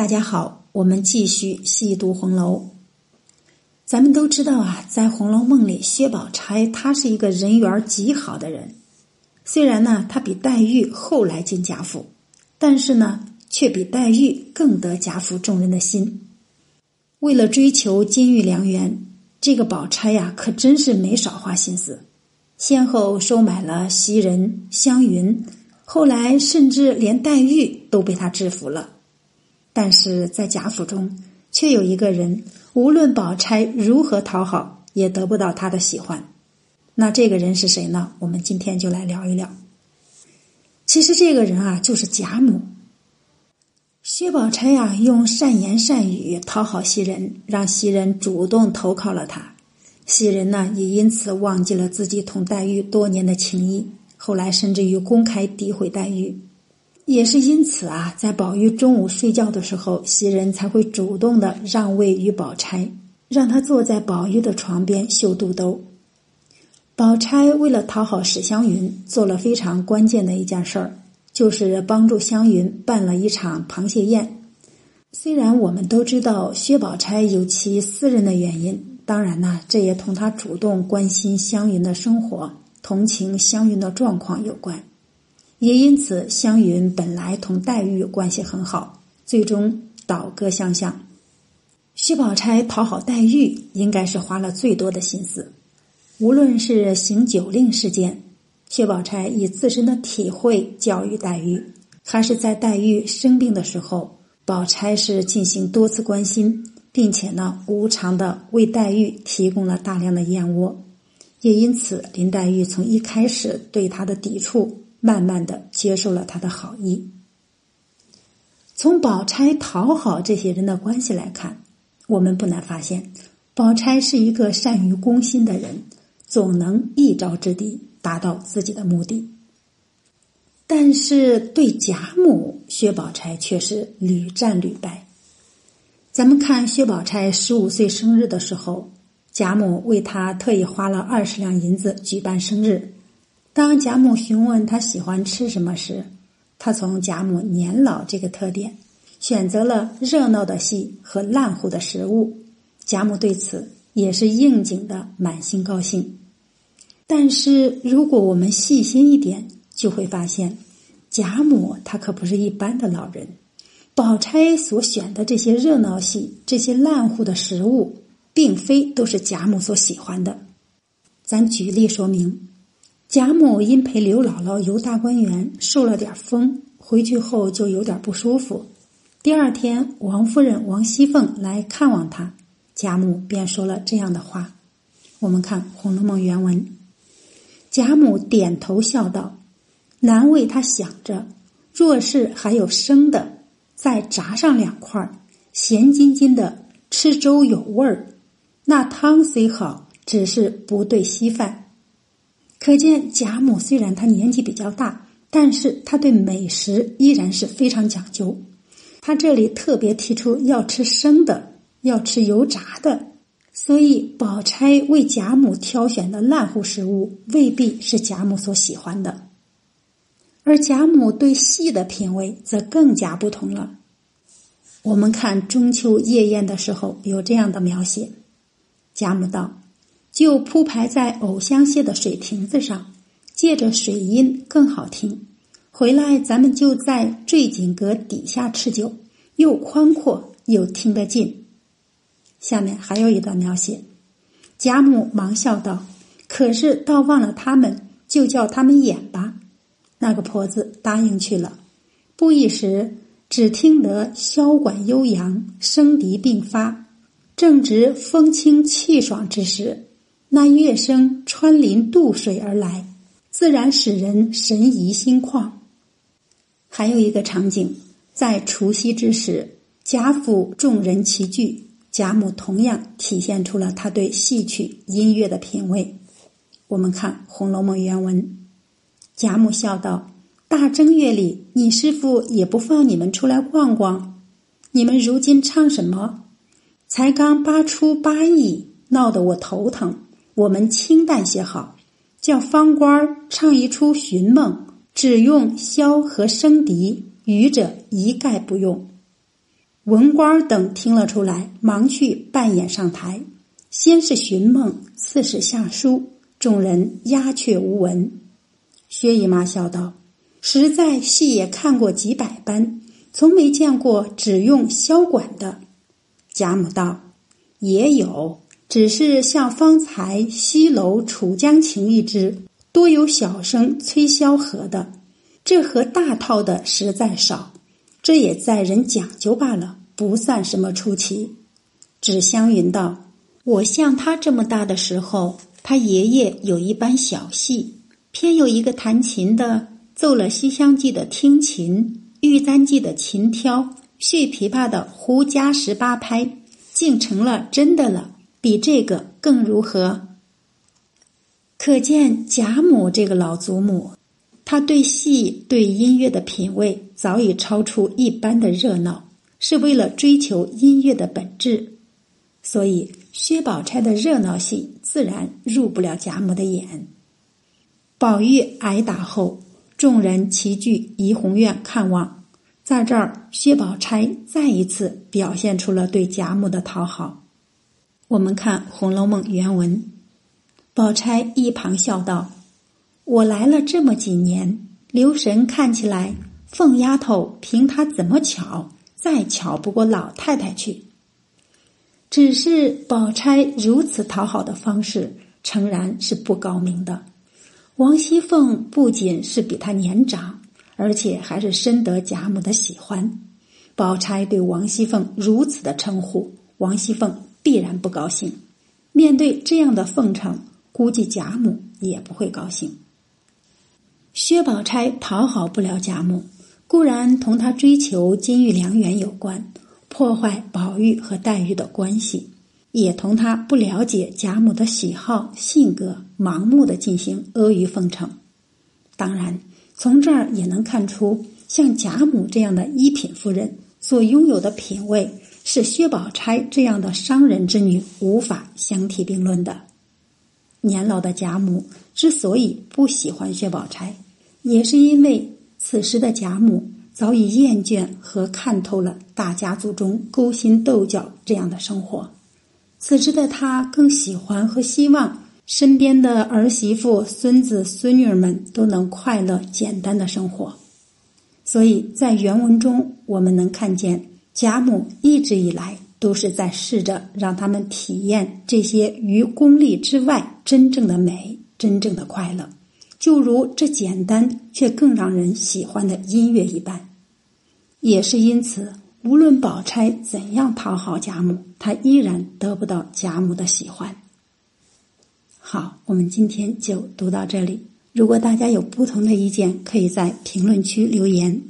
大家好，我们继续细读红楼。咱们都知道啊，在《红楼梦》里，薛宝钗她是一个人缘极好的人。虽然呢，她比黛玉后来进贾府，但是呢，却比黛玉更得贾府众人的心。为了追求金玉良缘，这个宝钗呀，可真是没少花心思，先后收买了袭人、湘云，后来甚至连黛玉都被她制服了。但是在贾府中，却有一个人，无论宝钗如何讨好，也得不到他的喜欢。那这个人是谁呢？我们今天就来聊一聊。其实这个人啊，就是贾母。薛宝钗呀，用善言善语讨好袭人，让袭人主动投靠了他。袭人呢，也因此忘记了自己同黛玉多年的情谊，后来甚至于公开诋毁黛玉。也是因此啊，在宝玉中午睡觉的时候，袭人才会主动的让位于宝钗，让她坐在宝玉的床边绣肚兜。宝钗为了讨好史湘云，做了非常关键的一件事儿，就是帮助湘云办了一场螃蟹宴。虽然我们都知道薛宝钗有其私人的原因，当然呢，这也同她主动关心湘云的生活、同情湘云的状况有关。也因此，湘云本来同黛玉关系很好，最终倒戈相向。薛宝钗讨好黛玉，应该是花了最多的心思。无论是行酒令事件，薛宝钗以自身的体会教育黛玉，还是在黛玉生病的时候，宝钗是进行多次关心，并且呢无偿的为黛玉提供了大量的燕窝。也因此，林黛玉从一开始对她的抵触。慢慢的接受了他的好意。从宝钗讨好这些人的关系来看，我们不难发现，宝钗是一个善于攻心的人，总能一招制敌，达到自己的目的。但是对贾母，薛宝钗却是屡战屡败。咱们看薛宝钗十五岁生日的时候，贾母为她特意花了二十两银子举办生日。当贾母询问他喜欢吃什么时，他从贾母年老这个特点，选择了热闹的戏和烂糊的食物。贾母对此也是应景的，满心高兴。但是如果我们细心一点，就会发现，贾母她可不是一般的老人。宝钗所选的这些热闹戏、这些烂糊的食物，并非都是贾母所喜欢的。咱举例说明。贾母因陪刘姥姥游大观园受了点风，回去后就有点不舒服。第二天，王夫人王熙凤来看望她，贾母便说了这样的话。我们看《红楼梦》原文，贾母点头笑道：“难为他想着，若是还有生的，再炸上两块，咸津津的，吃粥有味儿。那汤虽好，只是不对稀饭。”可见贾母虽然她年纪比较大，但是她对美食依然是非常讲究。她这里特别提出要吃生的，要吃油炸的，所以宝钗为贾母挑选的烂糊食物未必是贾母所喜欢的。而贾母对戏的品味则更加不同了。我们看中秋夜宴的时候有这样的描写：贾母道。就铺排在藕香榭的水亭子上，借着水音更好听。回来咱们就在坠锦阁底下吃酒，又宽阔又听得进。下面还有一段描写，贾母忙笑道：“可是倒忘了他们，就叫他们演吧。”那个婆子答应去了。不一时，只听得箫管悠扬，声笛并发，正值风清气爽之时。那乐声穿林渡水而来，自然使人神怡心旷。还有一个场景，在除夕之时，贾府众人齐聚，贾母同样体现出了他对戏曲音乐的品味。我们看《红楼梦》原文，贾母笑道：“大正月里，你师傅也不放你们出来逛逛，你们如今唱什么？才刚八出八义，闹得我头疼。”我们清淡些好，叫方官唱一出《寻梦》，只用箫和笙笛，余者一概不用。文官等听了出来，忙去扮演上台。先是寻梦，次是下书，众人鸦雀无闻。薛姨妈笑道：“实在戏也看过几百般，从没见过只用箫管的。”贾母道：“也有，只是像方才西楼楚江情一支，多有小生吹箫和的，这和大套的实在少。这也在人讲究罢了，不算什么出奇。”纸湘云道。我像他这么大的时候，他爷爷有一班小戏，偏有一个弹琴的奏了《西厢记》的听琴，《玉簪记》的琴挑，续琵琶的胡笳十八拍，竟成了真的了。比这个更如何？可见贾母这个老祖母，她对戏、对音乐的品味早已超出一般的热闹，是为了追求音乐的本质。所以，薛宝钗的热闹戏自然入不了贾母的眼。宝玉挨打后，众人齐聚怡红院看望，在这儿，薛宝钗再一次表现出了对贾母的讨好。我们看《红楼梦》原文，宝钗一旁笑道：“我来了这么几年，留神看起来，凤丫头凭她怎么巧，再巧不过老太太去。”只是宝钗如此讨好的方式，诚然是不高明的。王熙凤不仅是比她年长，而且还是深得贾母的喜欢。宝钗对王熙凤如此的称呼，王熙凤必然不高兴。面对这样的奉承，估计贾母也不会高兴。薛宝钗讨好不了贾母，固然同她追求金玉良缘有关。破坏宝玉和黛玉的关系，也同他不了解贾母的喜好、性格，盲目的进行阿谀奉承。当然，从这儿也能看出，像贾母这样的一品夫人所拥有的品味，是薛宝钗这样的商人之女无法相提并论的。年老的贾母之所以不喜欢薛宝钗，也是因为此时的贾母。早已厌倦和看透了大家族中勾心斗角这样的生活，此时的他更喜欢和希望身边的儿媳妇、孙子、孙女儿们都能快乐简单的生活。所以在原文中，我们能看见贾母一直以来都是在试着让他们体验这些于功利之外真正的美、真正的快乐，就如这简单却更让人喜欢的音乐一般。也是因此，无论宝钗怎样讨好贾母，她依然得不到贾母的喜欢。好，我们今天就读到这里。如果大家有不同的意见，可以在评论区留言。